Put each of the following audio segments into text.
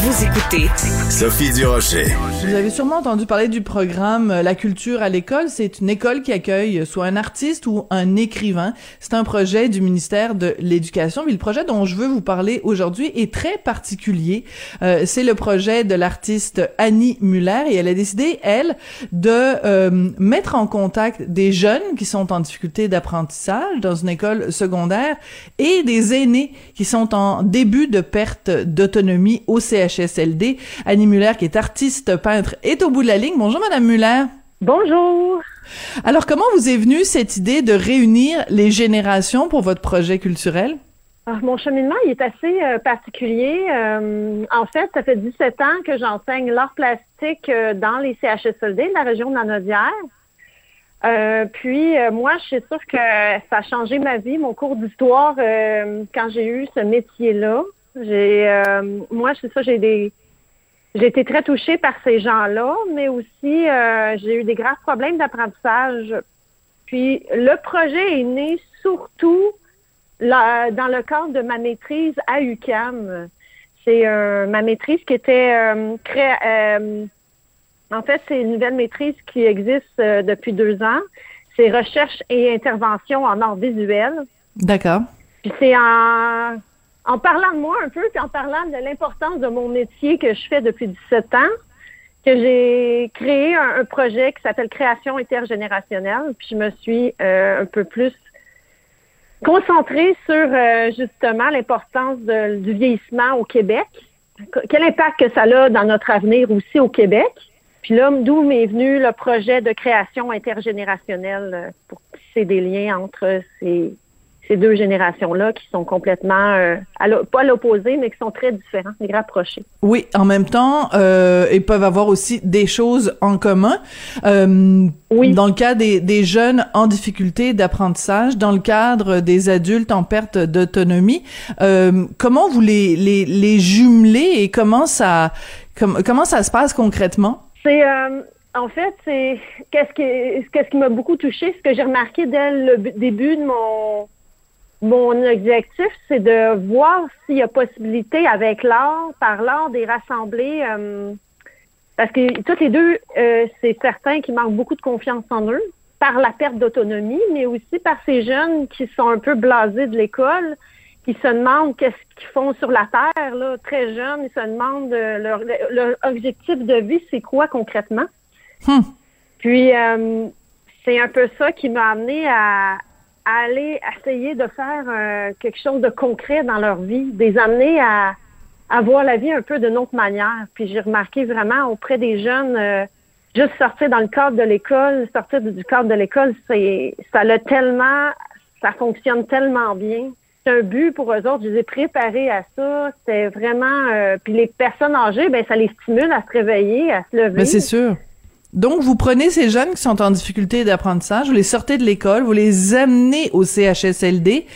Vous écoutez Sophie Durocher. Vous avez sûrement entendu parler du programme La culture à l'école. C'est une école qui accueille soit un artiste ou un écrivain. C'est un projet du ministère de l'Éducation. Mais le projet dont je veux vous parler aujourd'hui est très particulier. Euh, c'est le projet de l'artiste Annie Muller et elle a décidé, elle, de euh, mettre en contact des jeunes qui sont en difficulté d'apprentissage dans une école secondaire et des aînés qui sont en début de perte d'autonomie au CHSLD. CHSLD. Annie Muller, qui est artiste peintre, est au bout de la ligne. Bonjour, Madame Muller. Bonjour. Alors, comment vous est venue cette idée de réunir les générations pour votre projet culturel? Ah, mon cheminement, il est assez euh, particulier. Euh, en fait, ça fait 17 ans que j'enseigne l'art plastique euh, dans les CHSLD de la région de la Nodière. puis moi, je suis sûre que ça a changé ma vie, mon cours d'histoire, quand j'ai eu ce métier-là. J'ai, euh, moi, c'est ça, j'ai des, j'ai été très touchée par ces gens-là, mais aussi euh, j'ai eu des graves problèmes d'apprentissage. Puis le projet est né surtout dans le cadre de ma maîtrise à UCAM. C'est ma maîtrise qui était euh, en fait, c'est une nouvelle maîtrise qui existe depuis deux ans. C'est recherche et intervention en art visuel. D'accord. Puis c'est en en parlant de moi un peu, puis en parlant de l'importance de mon métier que je fais depuis 17 ans, que j'ai créé un, projet qui s'appelle Création intergénérationnelle, puis je me suis euh, un peu plus concentrée sur euh, justement l'importance du vieillissement au Québec, quel impact que ça a dans notre avenir aussi au Québec. Puis là, d'où m'est venu le projet de création intergénérationnelle euh, pour tisser des liens entre ces ces deux générations-là qui sont complètement, euh, pas à l'opposé, mais qui sont très différentes et rapprochées. Oui, en même temps, euh, ils peuvent avoir aussi des choses en commun. Euh, oui. Dans le cas des, des jeunes en difficulté d'apprentissage, dans le cadre des adultes en perte d'autonomie, euh, comment vous les, les, les jumelez et comment ça, comment ça se passe concrètement? C'est euh, en fait, c'est qu'est-ce qui, qu'est-ce qui m'a beaucoup touché, ce que j'ai remarqué dès le début de mon mon objectif, c'est de voir s'il y a possibilité avec l'art, par l'art, des rassembler. Euh, parce que toutes les deux, euh, c'est certain qu'ils manquent beaucoup de confiance en eux, par la perte d'autonomie, mais aussi par ces jeunes qui sont un peu blasés de l'école, qui se demandent qu'est-ce qu'ils font sur la terre, là, très jeunes, ils se demandent euh, leur, leur, objectif de vie, c'est quoi concrètement? Hmm. Puis c'est un peu ça qui m'a amené à, aller essayer de faire euh, quelque chose de concret dans leur vie, des amener à, à voir la vie un peu d'une autre manière. Puis j'ai remarqué vraiment auprès des jeunes, euh, juste sortir dans le cadre de l'école, sortir du cadre de l'école, c'est ça l'a tellement, ça fonctionne tellement bien. C'est un but pour eux autres. Je les ai préparés à ça. C'était vraiment. Euh, puis les personnes âgées, ben ça les stimule à se réveiller, à se lever. Mais c'est sûr. Donc, vous prenez ces jeunes qui sont en difficulté d'apprentissage, vous les sortez de l'école, vous les amenez au CHSLD.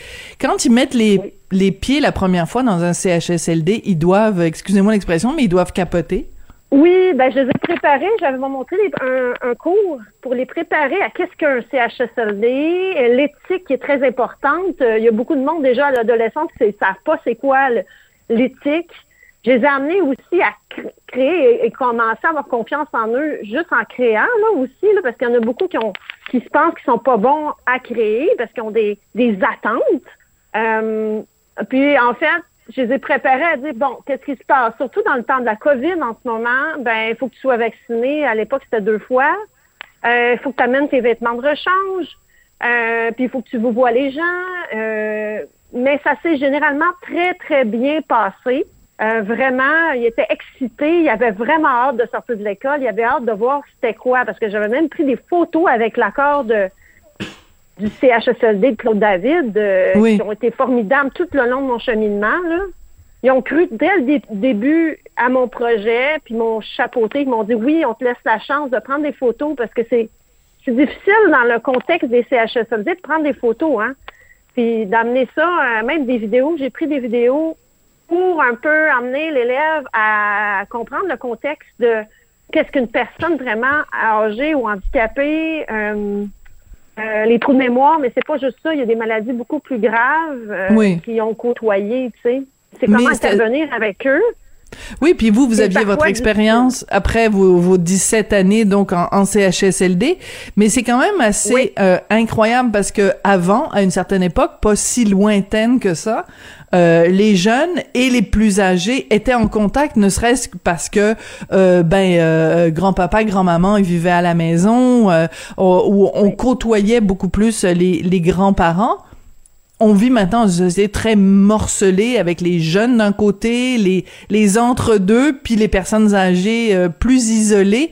Quand ils mettent les, les pieds la première fois dans un CHSLD, ils doivent, excusez-moi l'expression, mais ils doivent capoter. Oui, ben je les ai préparés. J'avais montré un, un, cours pour les préparer à qu'est-ce qu'un CHSLD, l'éthique qui est très importante. Il y a beaucoup de monde déjà à l'adolescence qui ne savent pas c'est quoi l'éthique. Je les ai amenés aussi à créer et, commencer à avoir confiance en eux juste en créant là aussi, là, parce qu'il y en a beaucoup qui ont qui se pensent qu'ils sont pas bons à créer parce qu'ils ont des, des attentes. Euh, puis en fait, je les ai préparés à dire bon, qu'est-ce qui se passe? Surtout dans le temps de la COVID en ce moment, ben il faut que tu sois vacciné. À l'époque, c'était deux fois. Euh, il faut que tu amènes tes vêtements de rechange. Euh, puis il faut que tu vous vois les gens. Euh, mais ça s'est généralement très, très bien passé. Euh, vraiment, il était excité. Il avait vraiment hâte de sortir de l'école. Il avait hâte de voir c'était quoi, parce que j'avais même pris des photos avec l'accord de du CHSLD de Claude David, euh, qui ont été formidables tout le long de mon cheminement. Là. Ils ont cru dès le début à mon projet, puis mon chapeauté. Ils m'ont dit oui, on te laisse la chance de prendre des photos parce que c'est c'est difficile dans le contexte des CHSLD de prendre des photos, hein. Puis d'amener ça, euh, même des vidéos. J'ai pris des vidéos pour un peu amener l'élève à comprendre le contexte de qu'est-ce qu'une personne vraiment âgée ou handicapée, euh, euh, les trous de mémoire, mais c'est pas juste ça. Il y a des maladies beaucoup plus graves euh, qui ont côtoyé, tu sais. C'est comment intervenir avec eux. Oui, puis vous, vous aviez votre expérience après vos, vos 17 années donc en, CHSLD, mais c'est quand même assez euh, incroyable parce que avant, à une certaine époque, pas si lointaine que ça, euh, les jeunes et les plus âgés étaient en contact, ne serait-ce que parce que euh, ben euh, grand-papa, grand-maman, ils vivaient à la maison, où on côtoyait beaucoup plus les, les grands-parents on vit maintenant une société très morcelée avec les jeunes d'un côté, les, les entre-deux, puis les personnes âgées euh, plus isolées.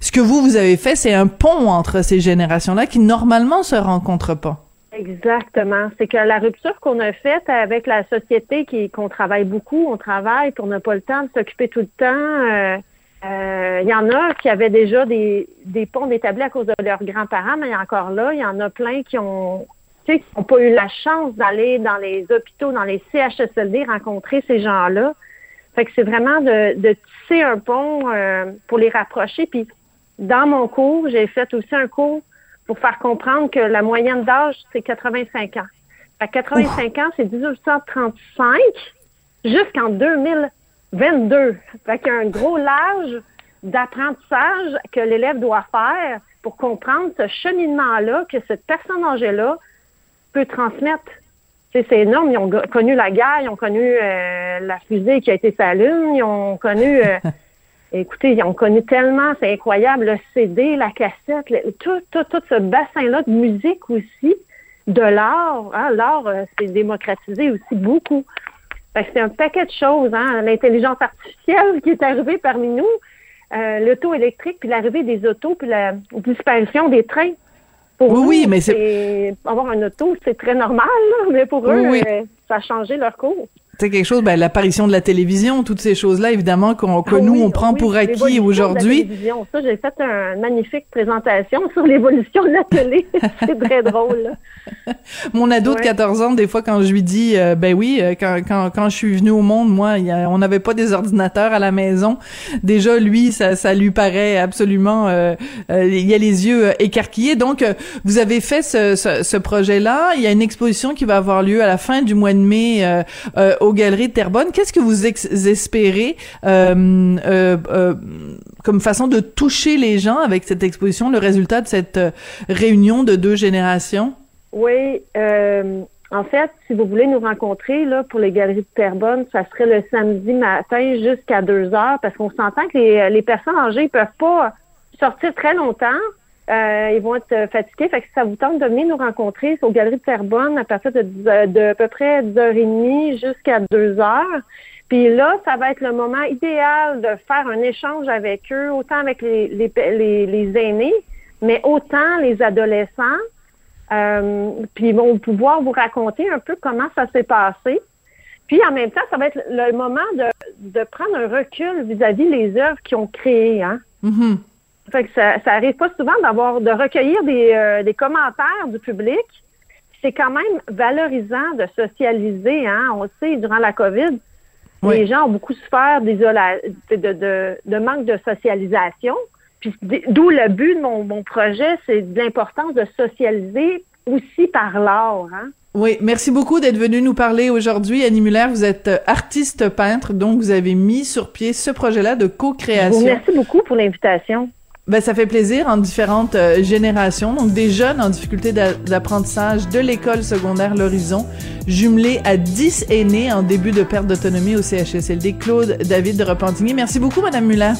Ce que vous, vous avez fait, c'est un pont entre ces générations-là qui normalement se rencontrent pas. Exactement. C'est que la rupture qu'on a faite avec la société, qui qu'on travaille beaucoup, on travaille, qu'on n'a pas le temps de s'occuper tout le temps. Il euh, euh, y en a qui avaient déjà des, des ponts établis à cause de leurs grands-parents, mais encore là, il y en a plein qui ont qui n'ont pas eu la chance d'aller dans les hôpitaux, dans les CHSLD, rencontrer ces gens-là. Fait que c'est vraiment de, tisser un pont euh, pour les rapprocher. Puis dans mon cours, j'ai fait aussi un cours pour faire comprendre que la moyenne d'âge, c'est 85 ans. Fait 85 ans, c'est 1835 jusqu'en 2022. Fait qu'il y a un gros large d'apprentissage que l'élève doit faire pour comprendre ce cheminement-là, que cette personne âgée-là peut transmettre. C'est énorme. Ils ont connu la guerre, ils ont connu euh, la fusée qui a été sa lune, ils ont connu. Euh, écoutez, ils ont connu tellement, c'est incroyable, le CD, la cassette, tout, tout, tout ce bassin-là de musique aussi, de l'art. Hein, l'art euh, s'est démocratisé aussi beaucoup. c'est un paquet de choses. Hein, L'intelligence artificielle qui est arrivée parmi nous, l'auto électrique, puis l'arrivée des autos, puis la disparition des trains oui, oui, mais c'est avoir un auto, c'est très normal, mais pour eux, euh, ça a changé leur cours c'est quelque chose, ben, l'apparition de la télévision, toutes ces choses-là, évidemment, qu'on, que ah nous, on prend pour acquis aujourd'hui. Ça, j'ai fait une magnifique présentation sur l'évolution de la télé. c'est très drôle. Mon ado de 14 ans, des fois, quand je lui dis, euh, ben oui, euh, quand, quand, quand je suis venue au monde, moi, on n'avait pas des ordinateurs à la maison. Déjà, lui, ça, ça lui paraît absolument, euh, il y a les yeux écarquillés. Donc, vous avez fait ce, ce, ce projet-là. Il y a une exposition qui va avoir lieu à la fin du mois de mai aux Galeries de Terrebonne. Qu'est-ce que vous espérez euh, euh, euh, comme façon de toucher les gens avec cette exposition, le résultat de cette réunion de deux générations? Oui. en fait, si vous voulez nous rencontrer là, pour les Galeries de Terrebonne, ça serait le samedi matin jusqu'à 2 heures parce qu'on s'entend que les, les personnes âgées ne peuvent pas sortir très longtemps. Euh, ils vont être euh, fatigués. Fait que ça vous tente de venir nous rencontrer, c'est aux Galeries de Terrebonne à partir de, de, à peu près 10h30 jusqu'à 2h. Puis là, ça va être le moment idéal de faire un échange avec eux, autant avec les, les, les, aînés, mais autant les adolescents. Euh, puis ils vont pouvoir vous raconter un peu comment ça s'est passé. Puis en même temps, ça va être le moment de, de prendre un recul vis-à-vis des œuvres qu'ils ont créées. Hein? Mm-hmm. Fait que ça, ça arrive pas souvent d'avoir de recueillir des, euh, des commentaires du public. C'est quand même valorisant de socialiser. Hein? On sait, durant la COVID, les gens ont beaucoup souffert de, de, de, manque de socialisation. Puis d'où le but de mon, mon projet, c'est l'importance de socialiser aussi par l'art. Hein? Oui, merci beaucoup d'être venu nous parler aujourd'hui. Annie Muller, vous êtes euh, artiste peintre, donc vous avez mis sur pied ce projet-là de co-création. Merci beaucoup pour l'invitation. Ben, ça fait plaisir en différentes euh, générations. Donc, des jeunes en difficulté d'apprentissage de l'école secondaire L'Horizon, jumelés à 10 aînés en début de perte d'autonomie au CHSLD. Claude David de Repentigny. Merci beaucoup, Madame Muller.